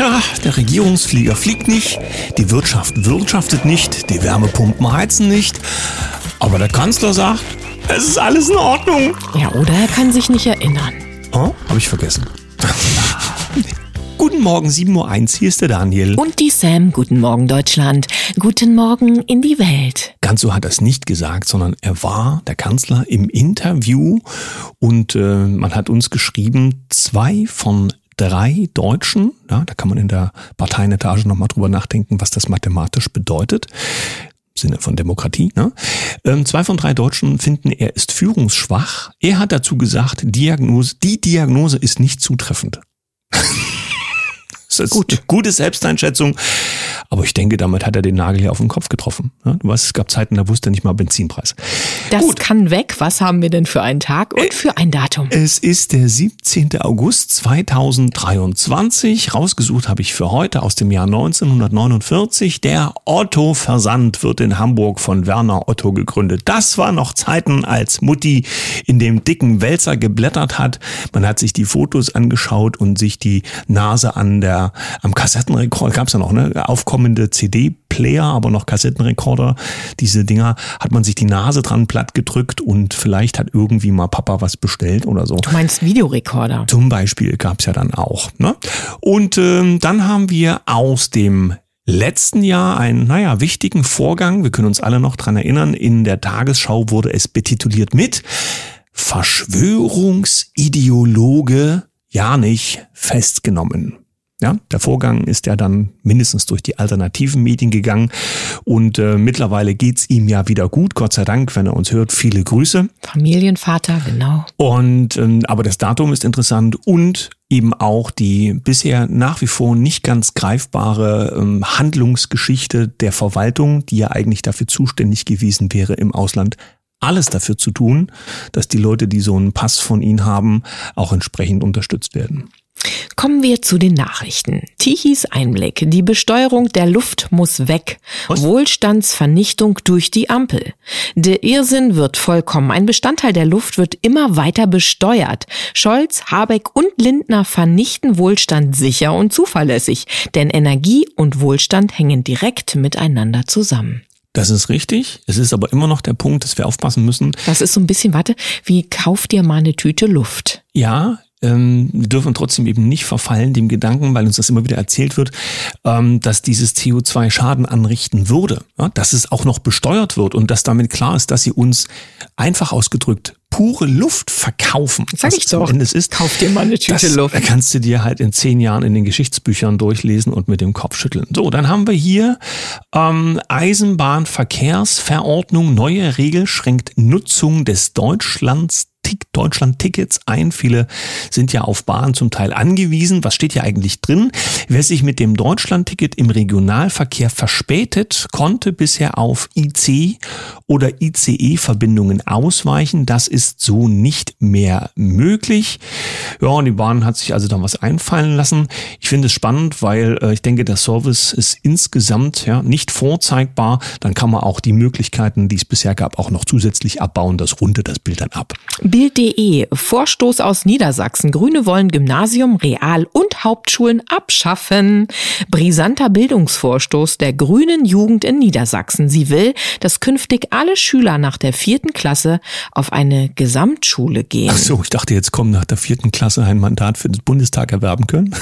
Ja, der Regierungsflieger fliegt nicht, die Wirtschaft wirtschaftet nicht, die Wärmepumpen heizen nicht. Aber der Kanzler sagt, es ist alles in Ordnung. Ja, oder er kann sich nicht erinnern. Oh, habe ich vergessen. Guten Morgen, 7.01 Uhr, hier ist der Daniel. Und die Sam, guten Morgen Deutschland, guten Morgen in die Welt. Ganz so hat er es nicht gesagt, sondern er war, der Kanzler, im Interview und äh, man hat uns geschrieben, zwei von drei Deutschen, ja, da kann man in der Parteienetage nochmal drüber nachdenken, was das mathematisch bedeutet. Sinne von Demokratie. Ne? Ähm, zwei von drei Deutschen finden, er ist führungsschwach. Er hat dazu gesagt, Diagnose, die Diagnose ist nicht zutreffend. Das ist Gut. gute Selbsteinschätzung. Aber ich denke, damit hat er den Nagel hier auf den Kopf getroffen. Ja, du weißt, es gab Zeiten, da wusste er nicht mal Benzinpreis. Das Gut. kann weg. Was haben wir denn für einen Tag und für ein Datum? Es ist der 17. August 2023. Rausgesucht habe ich für heute aus dem Jahr 1949. Der Otto Versand wird in Hamburg von Werner Otto gegründet. Das war noch Zeiten, als Mutti in dem dicken Wälzer geblättert hat. Man hat sich die Fotos angeschaut und sich die Nase an der, am Kassettenrekord, gab's ja noch, ne, aufkommen kommende CD-Player, aber noch Kassettenrekorder, diese Dinger, hat man sich die Nase dran platt gedrückt und vielleicht hat irgendwie mal Papa was bestellt oder so. Du meinst Videorekorder? Zum Beispiel gab's ja dann auch. Ne? Und ähm, dann haben wir aus dem letzten Jahr einen, naja, wichtigen Vorgang, wir können uns alle noch dran erinnern, in der Tagesschau wurde es betituliert mit Verschwörungsideologe ja nicht festgenommen. Ja, der Vorgang ist ja dann mindestens durch die alternativen Medien gegangen und äh, mittlerweile geht's ihm ja wieder gut, Gott sei Dank, wenn er uns hört. Viele Grüße. Familienvater, genau. Und ähm, aber das Datum ist interessant und eben auch die bisher nach wie vor nicht ganz greifbare ähm, Handlungsgeschichte der Verwaltung, die ja eigentlich dafür zuständig gewesen wäre, im Ausland alles dafür zu tun, dass die Leute, die so einen Pass von ihnen haben, auch entsprechend unterstützt werden. Kommen wir zu den Nachrichten. Tichys Einblick. Die Besteuerung der Luft muss weg. Was? Wohlstandsvernichtung durch die Ampel. Der Irrsinn wird vollkommen. Ein Bestandteil der Luft wird immer weiter besteuert. Scholz, Habeck und Lindner vernichten Wohlstand sicher und zuverlässig. Denn Energie und Wohlstand hängen direkt miteinander zusammen. Das ist richtig. Es ist aber immer noch der Punkt, dass wir aufpassen müssen. Das ist so ein bisschen, warte, wie kauf dir mal eine Tüte Luft? Ja, ähm, wir dürfen trotzdem eben nicht verfallen dem Gedanken, weil uns das immer wieder erzählt wird, ähm, dass dieses CO2 Schaden anrichten würde, ja, dass es auch noch besteuert wird und dass damit klar ist, dass sie uns einfach ausgedrückt pure Luft verkaufen. Sag ich doch. Endes ist, Kauf dir mal eine Tüte das Luft. kannst du dir halt in zehn Jahren in den Geschichtsbüchern durchlesen und mit dem Kopf schütteln. So, dann haben wir hier ähm, Eisenbahnverkehrsverordnung. Neue Regel schränkt Nutzung des Deutschlands Deutschland-Tickets ein. Viele sind ja auf Bahn zum Teil angewiesen. Was steht hier eigentlich drin? Wer sich mit dem Deutschland-Ticket im Regionalverkehr verspätet, konnte bisher auf IC oder ICE-Verbindungen ausweichen. Das ist so nicht mehr möglich. Ja, und die Bahn hat sich also da was einfallen lassen. Ich finde es spannend, weil äh, ich denke, der Service ist insgesamt ja nicht vorzeigbar. Dann kann man auch die Möglichkeiten, die es bisher gab, auch noch zusätzlich abbauen. Das rundet das Bild dann ab. Bild.de Vorstoß aus Niedersachsen. Grüne wollen Gymnasium, Real- und Hauptschulen abschaffen. Brisanter Bildungsvorstoß der grünen Jugend in Niedersachsen. Sie will, dass künftig alle Schüler nach der vierten Klasse auf eine Gesamtschule gehen. Ach so, ich dachte, jetzt kommen nach der vierten Klasse ein Mandat für den Bundestag erwerben können.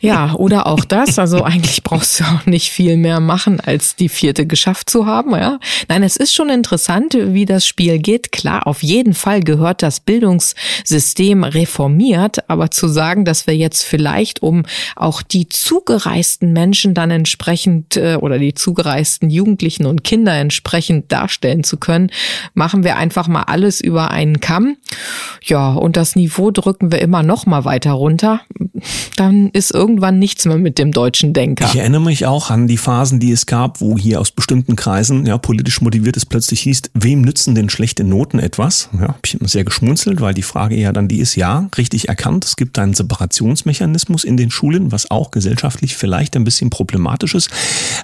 Ja, oder auch das. Also eigentlich brauchst du auch nicht viel mehr machen, als die vierte geschafft zu haben. Ja? Nein, es ist schon interessant, wie das Spiel geht. Klar, auf jeden Fall gehört das Bildungssystem reformiert, aber zu sagen, dass wir jetzt vielleicht, um auch die zugereisten Menschen dann entsprechend äh, oder die zugereisten Jugendlichen und Kinder entsprechend darstellen zu können, machen wir einfach mal alles über einen Kamm. Ja, und das Niveau drücken wir immer noch mal weiter runter. Dann ist irgendwann nichts mehr mit dem deutschen Denker. Ich erinnere mich auch an die Phasen, die es gab, wo hier aus bestimmten Kreisen, ja, politisch motiviert es plötzlich hieß, wem nützen denn schlechte Noten etwas? Ja, hab ich immer sehr geschmunzelt, weil die Frage ja dann die ist, ja, richtig erkannt, es gibt einen Separationsmechanismus in den Schulen, was auch gesellschaftlich vielleicht ein bisschen problematisch ist.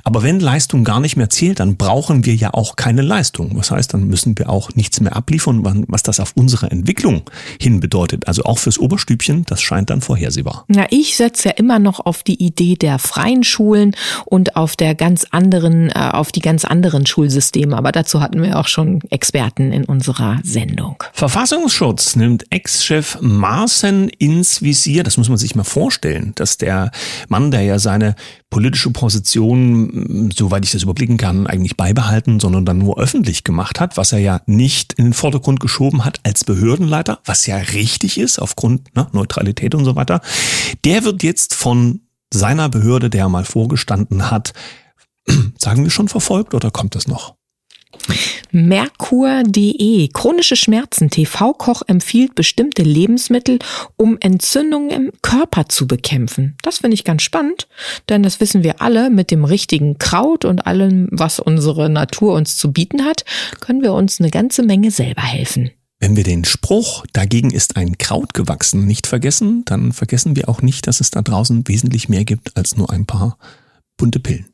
Aber wenn Leistung gar nicht mehr zählt, dann brauchen wir ja auch keine Leistung. Was heißt, dann müssen wir auch nichts mehr abliefern, was das auf unsere Entwicklung hin bedeutet. Also auch fürs Oberstübchen, das scheint dann vorhersehbar. Na, ich Ich setze ja immer noch auf die Idee der freien Schulen und auf der ganz anderen, äh, auf die ganz anderen Schulsysteme. Aber dazu hatten wir auch schon Experten in unserer Sendung. Verfassungsschutz nimmt Ex-Chef Maaßen ins Visier. Das muss man sich mal vorstellen, dass der Mann, der ja seine politische Position, soweit ich das überblicken kann, eigentlich beibehalten, sondern dann nur öffentlich gemacht hat, was er ja nicht in den Vordergrund geschoben hat als Behördenleiter, was ja richtig ist aufgrund ne, Neutralität und so weiter. Der wird jetzt von seiner Behörde, der er mal vorgestanden hat, sagen wir schon verfolgt oder kommt das noch? Merkur.de Chronische Schmerzen. TV-Koch empfiehlt bestimmte Lebensmittel, um Entzündungen im Körper zu bekämpfen. Das finde ich ganz spannend, denn das wissen wir alle. Mit dem richtigen Kraut und allem, was unsere Natur uns zu bieten hat, können wir uns eine ganze Menge selber helfen. Wenn wir den Spruch, dagegen ist ein Kraut gewachsen, nicht vergessen, dann vergessen wir auch nicht, dass es da draußen wesentlich mehr gibt als nur ein paar bunte Pillen.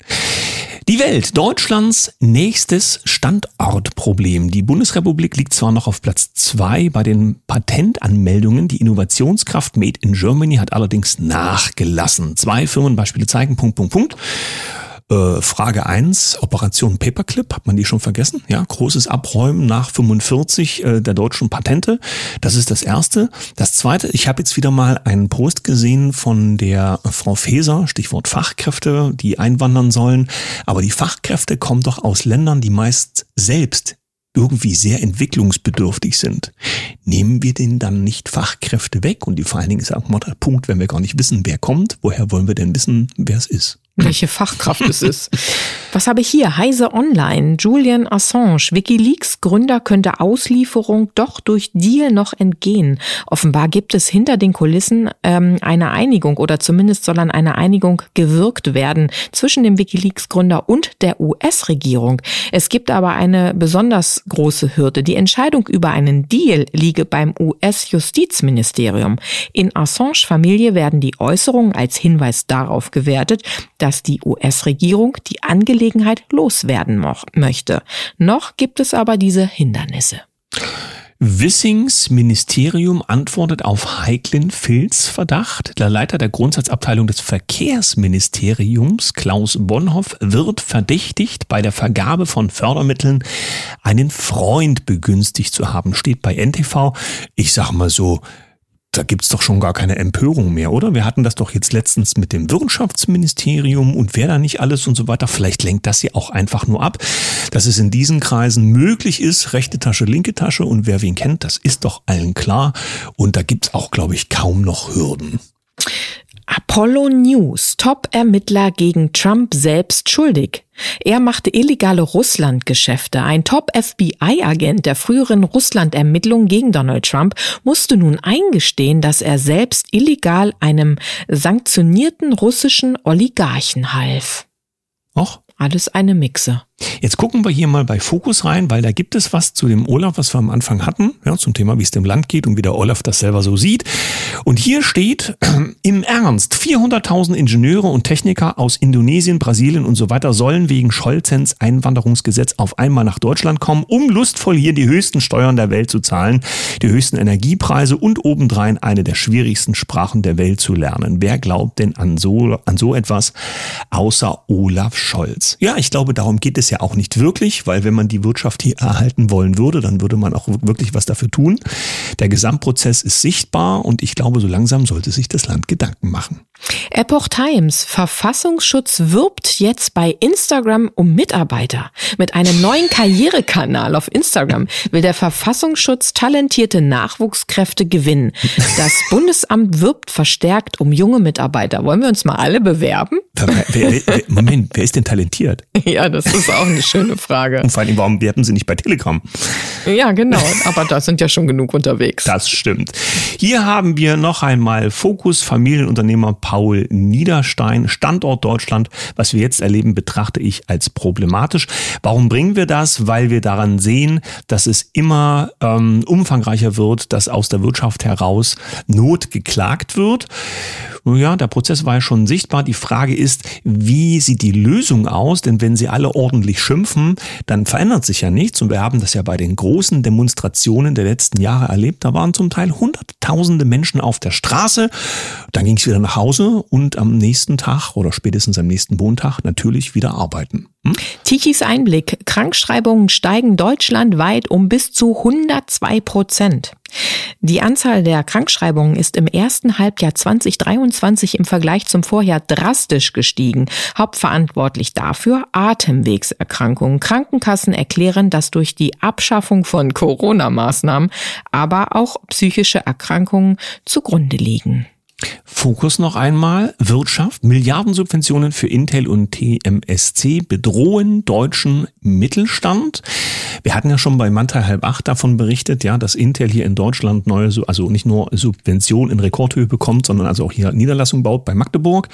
Die Welt, Deutschlands nächstes Standortproblem. Die Bundesrepublik liegt zwar noch auf Platz zwei bei den Patentanmeldungen, die Innovationskraft Made in Germany hat allerdings nachgelassen. Zwei Firmenbeispiele zeigen, Punkt, Punkt, Punkt. Äh, Frage eins Operation Paperclip, hat man die schon vergessen? Ja, großes Abräumen nach 45 äh, der deutschen Patente. Das ist das Erste. Das Zweite, ich habe jetzt wieder mal einen Post gesehen von der Frau Feser, Stichwort Fachkräfte, die einwandern sollen. Aber die Fachkräfte kommen doch aus Ländern, die meist selbst irgendwie sehr entwicklungsbedürftig sind, nehmen wir denen dann nicht Fachkräfte weg? Und die vor allen Dingen ist auch mal der Punkt, wenn wir gar nicht wissen, wer kommt, woher wollen wir denn wissen, wer es ist? Welche Fachkraft es ist. Was habe ich hier? Heise Online. Julian Assange, Wikileaks Gründer könnte Auslieferung doch durch Deal noch entgehen. Offenbar gibt es hinter den Kulissen ähm, eine Einigung oder zumindest soll an einer Einigung gewirkt werden zwischen dem Wikileaks Gründer und der US-Regierung. Es gibt aber eine besonders große Hürde. Die Entscheidung über einen Deal liege beim US-Justizministerium. In Assange Familie werden die Äußerungen als Hinweis darauf gewertet, dass die US-Regierung die Angelegenheit loswerden möchte. Noch gibt es aber diese Hindernisse. Wissings Ministerium antwortet auf heiklen Filzverdacht. Der Leiter der Grundsatzabteilung des Verkehrsministeriums, Klaus Bonhoff, wird verdächtigt, bei der Vergabe von Fördermitteln einen Freund begünstigt zu haben. Steht bei NTV. Ich sag mal so, da gibt's doch schon gar keine Empörung mehr, oder? Wir hatten das doch jetzt letztens mit dem Wirtschaftsministerium und wer da nicht alles und so weiter. Vielleicht lenkt das ja auch einfach nur ab, dass es in diesen Kreisen möglich ist, rechte Tasche, linke Tasche und wer wen kennt, das ist doch allen klar. Und da gibt's auch, glaube ich, kaum noch Hürden. Apollo News, Top-Ermittler gegen Trump selbst schuldig. Er machte illegale Russland-Geschäfte. Ein Top-FBI-Agent der früheren Russland-Ermittlungen gegen Donald Trump musste nun eingestehen, dass er selbst illegal einem sanktionierten russischen Oligarchen half. Och. Alles eine Mixe. Jetzt gucken wir hier mal bei Fokus rein, weil da gibt es was zu dem Olaf, was wir am Anfang hatten, ja, zum Thema, wie es dem Land geht und wie der Olaf das selber so sieht. Und hier steht, im Ernst, 400.000 Ingenieure und Techniker aus Indonesien, Brasilien und so weiter sollen wegen Scholzens Einwanderungsgesetz auf einmal nach Deutschland kommen, um lustvoll hier die höchsten Steuern der Welt zu zahlen, die höchsten Energiepreise und obendrein eine der schwierigsten Sprachen der Welt zu lernen. Wer glaubt denn an so, an so etwas außer Olaf Scholz? Ja, ich glaube, darum geht es ja auch nicht wirklich, weil wenn man die Wirtschaft hier erhalten wollen würde, dann würde man auch wirklich was dafür tun. Der Gesamtprozess ist sichtbar und ich glaube, so langsam sollte sich das Land Gedanken machen. Epoch Times. Verfassungsschutz wirbt jetzt bei Instagram um Mitarbeiter. Mit einem neuen Karrierekanal auf Instagram will der Verfassungsschutz talentierte Nachwuchskräfte gewinnen. Das Bundesamt wirbt verstärkt um junge Mitarbeiter. Wollen wir uns mal alle bewerben? Wer, wer, wer, Moment, wer ist denn talentiert? Ja, das ist auch eine schöne Frage. Und vor allem, warum werben sie nicht bei Telegram? Ja, genau. Aber da sind ja schon genug unterwegs. Das stimmt. Hier haben wir noch einmal Fokus Familienunternehmer Paul Niederstein, Standort Deutschland. Was wir jetzt erleben, betrachte ich als problematisch. Warum bringen wir das? Weil wir daran sehen, dass es immer ähm, umfangreicher wird, dass aus der Wirtschaft heraus Not geklagt wird. Ja, der Prozess war ja schon sichtbar. Die Frage ist, wie sieht die Lösung aus? Denn wenn sie alle ordentlich schimpfen, dann verändert sich ja nichts. Und wir haben das ja bei den großen Demonstrationen der letzten Jahre erlebt. Da waren zum Teil hunderttausende Menschen auf der Straße. Dann ging es wieder nach Hause und am nächsten Tag oder spätestens am nächsten Montag natürlich wieder arbeiten. Hm? Tichys Einblick. Krankschreibungen steigen deutschlandweit um bis zu 102 Prozent. Die Anzahl der Krankschreibungen ist im ersten Halbjahr 2023 im Vergleich zum Vorjahr drastisch gestiegen. Hauptverantwortlich dafür Atemwegserkrankungen. Krankenkassen erklären, dass durch die Abschaffung von Corona-Maßnahmen aber auch psychische Erkrankungen zugrunde liegen. Fokus noch einmal. Wirtschaft. Milliardensubventionen für Intel und TMSC bedrohen deutschen Mittelstand. Wir hatten ja schon bei Mantai halb acht davon berichtet, ja, dass Intel hier in Deutschland neue, also nicht nur Subventionen in Rekordhöhe bekommt, sondern also auch hier Niederlassung baut bei Magdeburg.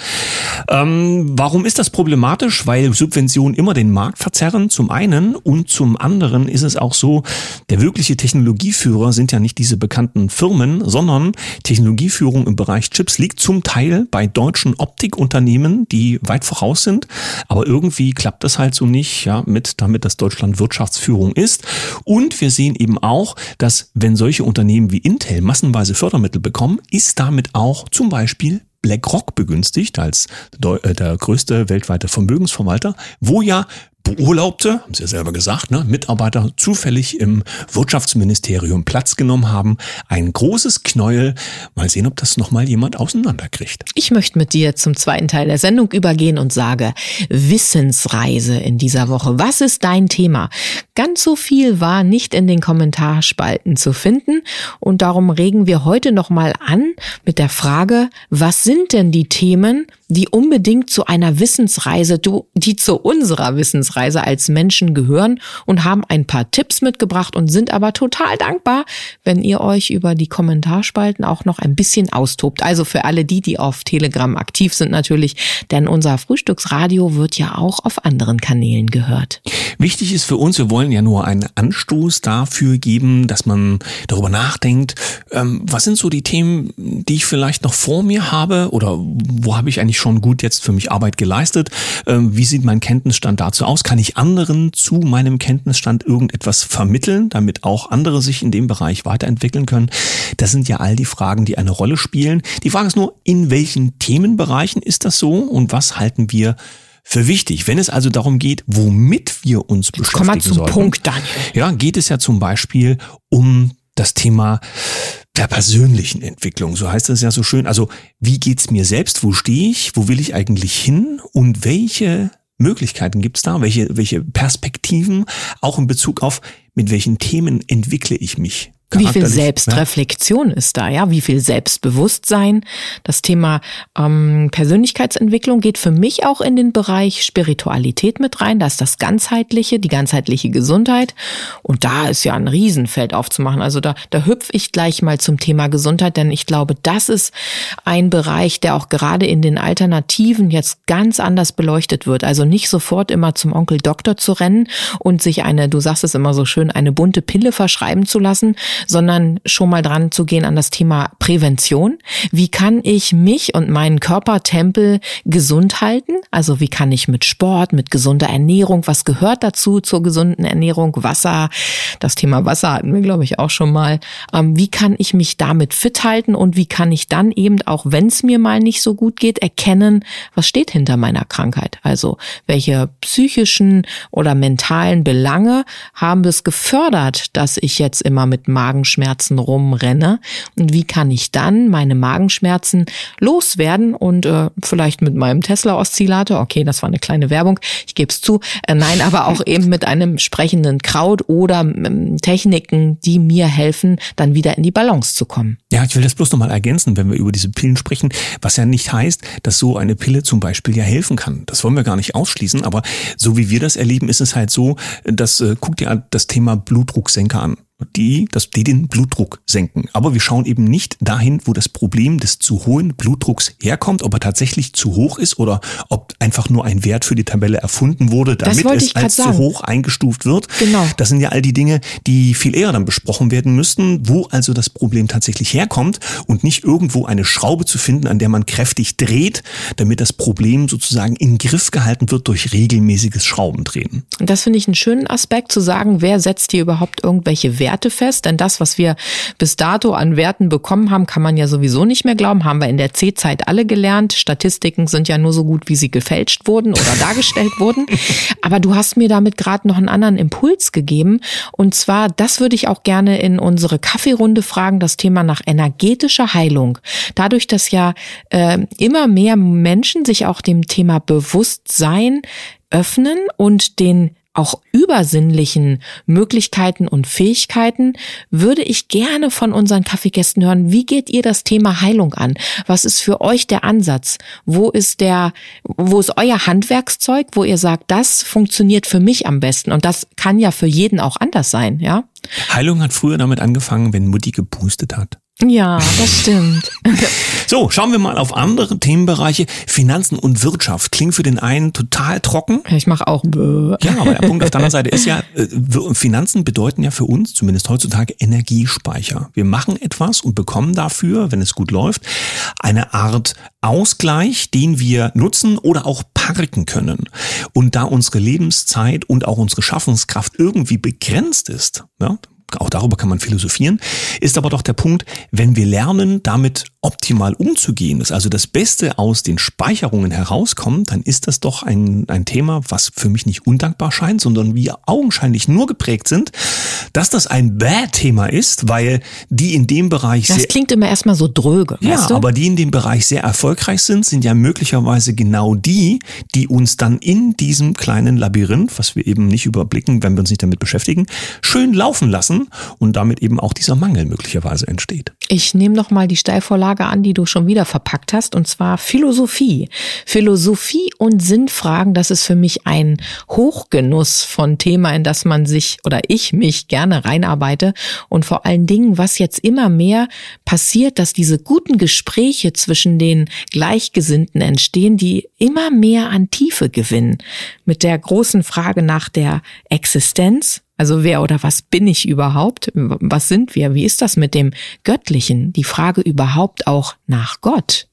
Ähm, warum ist das problematisch? Weil Subventionen immer den Markt verzerren, zum einen. Und zum anderen ist es auch so, der wirkliche Technologieführer sind ja nicht diese bekannten Firmen, sondern Technologieführung im Bereich Chips liegt zum Teil bei deutschen Optikunternehmen, die weit voraus sind. Aber irgendwie klappt das halt so nicht, ja, mit, damit das Deutschland Wirtschaftsführung ist. Und wir sehen eben auch, dass wenn solche Unternehmen wie Intel massenweise Fördermittel bekommen, ist damit auch zum Beispiel BlackRock begünstigt als äh, der größte weltweite Vermögensverwalter, wo ja Beurlaubte, haben Sie ja selber gesagt, ne, Mitarbeiter zufällig im Wirtschaftsministerium Platz genommen haben. Ein großes Knäuel. Mal sehen, ob das nochmal jemand auseinanderkriegt. Ich möchte mit dir zum zweiten Teil der Sendung übergehen und sage Wissensreise in dieser Woche. Was ist dein Thema? Ganz so viel war nicht in den Kommentarspalten zu finden und darum regen wir heute nochmal an mit der Frage, was sind denn die Themen, die unbedingt zu einer Wissensreise, die zu unserer Wissensreise als Menschen gehören und haben ein paar Tipps mitgebracht und sind aber total dankbar, wenn ihr euch über die Kommentarspalten auch noch ein bisschen austobt. Also für alle die, die auf Telegram aktiv sind natürlich, denn unser Frühstücksradio wird ja auch auf anderen Kanälen gehört. Wichtig ist für uns, wir wollen ja nur einen Anstoß dafür geben, dass man darüber nachdenkt, ähm, was sind so die Themen, die ich vielleicht noch vor mir habe oder wo habe ich eigentlich schon gut jetzt für mich Arbeit geleistet? Ähm, wie sieht mein Kenntnisstand dazu aus? Kann ich anderen zu meinem Kenntnisstand irgendetwas vermitteln, damit auch andere sich in dem Bereich weiterentwickeln können? Das sind ja all die Fragen, die eine Rolle spielen. Die Frage ist nur, in welchen Themenbereichen ist das so und was halten wir für wichtig. Wenn es also darum geht, womit wir uns Jetzt beschäftigen Komm mal zum sollten, Punkt, Daniel. Ja, geht es ja zum Beispiel um das Thema der persönlichen Entwicklung. So heißt es ja so schön. Also, wie geht's mir selbst? Wo stehe ich? Wo will ich eigentlich hin? Und welche Möglichkeiten gibt's da? Welche, welche Perspektiven? Auch in Bezug auf, mit welchen Themen entwickle ich mich? Wie viel Selbstreflexion ja. ist da, ja? Wie viel Selbstbewusstsein? Das Thema ähm, Persönlichkeitsentwicklung geht für mich auch in den Bereich Spiritualität mit rein. Da ist das Ganzheitliche, die ganzheitliche Gesundheit. Und da ist ja ein Riesenfeld aufzumachen. Also da, da hüpfe ich gleich mal zum Thema Gesundheit, denn ich glaube, das ist ein Bereich, der auch gerade in den Alternativen jetzt ganz anders beleuchtet wird. Also nicht sofort immer zum Onkel Doktor zu rennen und sich eine, du sagst es immer so schön, eine bunte Pille verschreiben zu lassen, sondern schon mal dran zu gehen an das Thema Prävention. Wie kann ich mich und meinen Körpertempel gesund halten? Also wie kann ich mit Sport, mit gesunder Ernährung, was gehört dazu zur gesunden Ernährung? Wasser, das Thema Wasser hatten wir, glaube ich, auch schon mal. Ähm, wie kann ich mich damit fit halten und wie kann ich dann eben, auch wenn es mir mal nicht so gut geht, erkennen, was steht hinter meiner Krankheit? Also welche psychischen oder mentalen Belange haben es gefördert, dass ich jetzt immer mit Magen Magenschmerzen rumrenne und wie kann ich dann meine Magenschmerzen loswerden und äh, vielleicht mit meinem Tesla-Oszillator, okay, das war eine kleine Werbung, ich gebe es zu, äh, nein, aber auch eben mit einem sprechenden Kraut oder ähm, Techniken, die mir helfen, dann wieder in die Balance zu kommen. Ja, ich will das bloß nochmal ergänzen, wenn wir über diese Pillen sprechen, was ja nicht heißt, dass so eine Pille zum Beispiel ja helfen kann. Das wollen wir gar nicht ausschließen, aber so wie wir das erleben, ist es halt so, dass, äh, guck dir das Thema Blutdrucksenker an. Die, dass die den Blutdruck senken. Aber wir schauen eben nicht dahin, wo das Problem des zu hohen Blutdrucks herkommt, ob er tatsächlich zu hoch ist oder ob einfach nur ein Wert für die Tabelle erfunden wurde, damit es als zu hoch eingestuft wird. Genau. Das sind ja all die Dinge, die viel eher dann besprochen werden müssten, wo also das Problem tatsächlich herkommt und nicht irgendwo eine Schraube zu finden, an der man kräftig dreht, damit das Problem sozusagen in Griff gehalten wird durch regelmäßiges Schraubendrehen. Das finde ich einen schönen Aspekt zu sagen, wer setzt hier überhaupt irgendwelche Werte Werte fest, denn das, was wir bis dato an Werten bekommen haben, kann man ja sowieso nicht mehr glauben, haben wir in der C-Zeit alle gelernt. Statistiken sind ja nur so gut, wie sie gefälscht wurden oder dargestellt wurden. Aber du hast mir damit gerade noch einen anderen Impuls gegeben. Und zwar, das würde ich auch gerne in unsere Kaffeerunde fragen, das Thema nach energetischer Heilung. Dadurch, dass ja äh, immer mehr Menschen sich auch dem Thema Bewusstsein öffnen und den auch übersinnlichen Möglichkeiten und Fähigkeiten, würde ich gerne von unseren Kaffeegästen hören, wie geht ihr das Thema Heilung an? Was ist für euch der Ansatz? Wo ist der, wo ist euer Handwerkszeug, wo ihr sagt, das funktioniert für mich am besten? Und das kann ja für jeden auch anders sein, ja? Heilung hat früher damit angefangen, wenn Mutti gepustet hat. Ja, das stimmt. so, schauen wir mal auf andere Themenbereiche. Finanzen und Wirtschaft klingt für den einen total trocken. Ich mache auch. Ja, aber der Punkt auf der anderen Seite ist ja, äh, Finanzen bedeuten ja für uns, zumindest heutzutage, Energiespeicher. Wir machen etwas und bekommen dafür, wenn es gut läuft, eine Art Ausgleich, den wir nutzen oder auch parken können. Und da unsere Lebenszeit und auch unsere Schaffenskraft irgendwie begrenzt ist, ja, auch darüber kann man philosophieren, ist aber doch der Punkt, wenn wir lernen, damit optimal umzugehen, dass also das Beste aus den Speicherungen herauskommt, dann ist das doch ein, ein Thema, was für mich nicht undankbar scheint, sondern wir augenscheinlich nur geprägt sind, dass das ein Bad-Thema ist, weil die in dem Bereich Das klingt immer erstmal so dröge. Ja, weißt du? aber die in dem Bereich sehr erfolgreich sind, sind ja möglicherweise genau die, die uns dann in diesem kleinen Labyrinth, was wir eben nicht überblicken, wenn wir uns nicht damit beschäftigen, schön laufen lassen und damit eben auch dieser Mangel möglicherweise entsteht. Ich nehme noch mal die Steilvorlage an, die du schon wieder verpackt hast, und zwar Philosophie. Philosophie und Sinnfragen, das ist für mich ein Hochgenuss von Thema, in das man sich oder ich mich gerne reinarbeite. Und vor allen Dingen, was jetzt immer mehr passiert, dass diese guten Gespräche zwischen den Gleichgesinnten entstehen, die immer mehr an Tiefe gewinnen. Mit der großen Frage nach der Existenz, also wer oder was bin ich überhaupt? Was sind wir? Wie ist das mit dem Göttlichen? Die Frage überhaupt auch nach Gott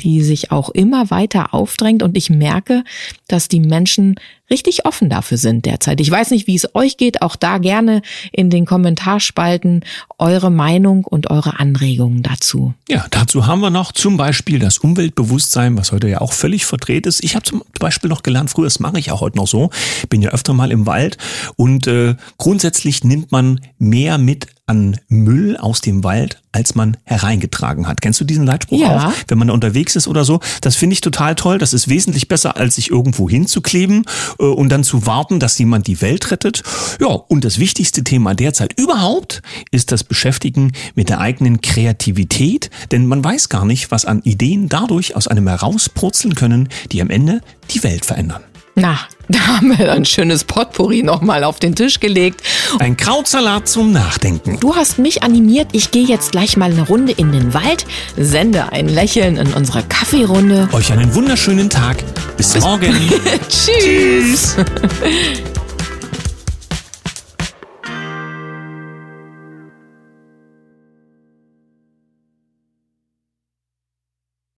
die sich auch immer weiter aufdrängt und ich merke, dass die Menschen richtig offen dafür sind derzeit. Ich weiß nicht, wie es euch geht, auch da gerne in den Kommentarspalten eure Meinung und eure Anregungen dazu. Ja, dazu haben wir noch zum Beispiel das Umweltbewusstsein, was heute ja auch völlig verdreht ist. Ich habe zum Beispiel noch gelernt, früher, das mache ich auch heute noch so, bin ja öfter mal im Wald und äh, grundsätzlich nimmt man mehr mit an Müll aus dem Wald, als man hereingetragen hat. Kennst du diesen Leitspruch ja. auch? Wenn man unterwegs ist oder so. Das finde ich total toll. Das ist wesentlich besser, als sich irgendwo hinzukleben und dann zu warten, dass jemand die Welt rettet. Ja, und das wichtigste Thema derzeit überhaupt ist das Beschäftigen mit der eigenen Kreativität. Denn man weiß gar nicht, was an Ideen dadurch aus einem herauspurzeln können, die am Ende die Welt verändern. Na, da haben wir ein schönes Potpourri nochmal auf den Tisch gelegt. Ein Krautsalat zum Nachdenken. Du hast mich animiert. Ich gehe jetzt gleich mal eine Runde in den Wald, sende ein Lächeln in unsere Kaffeerunde. Euch einen wunderschönen Tag. Bis, Bis morgen. Tschüss. Tschüss.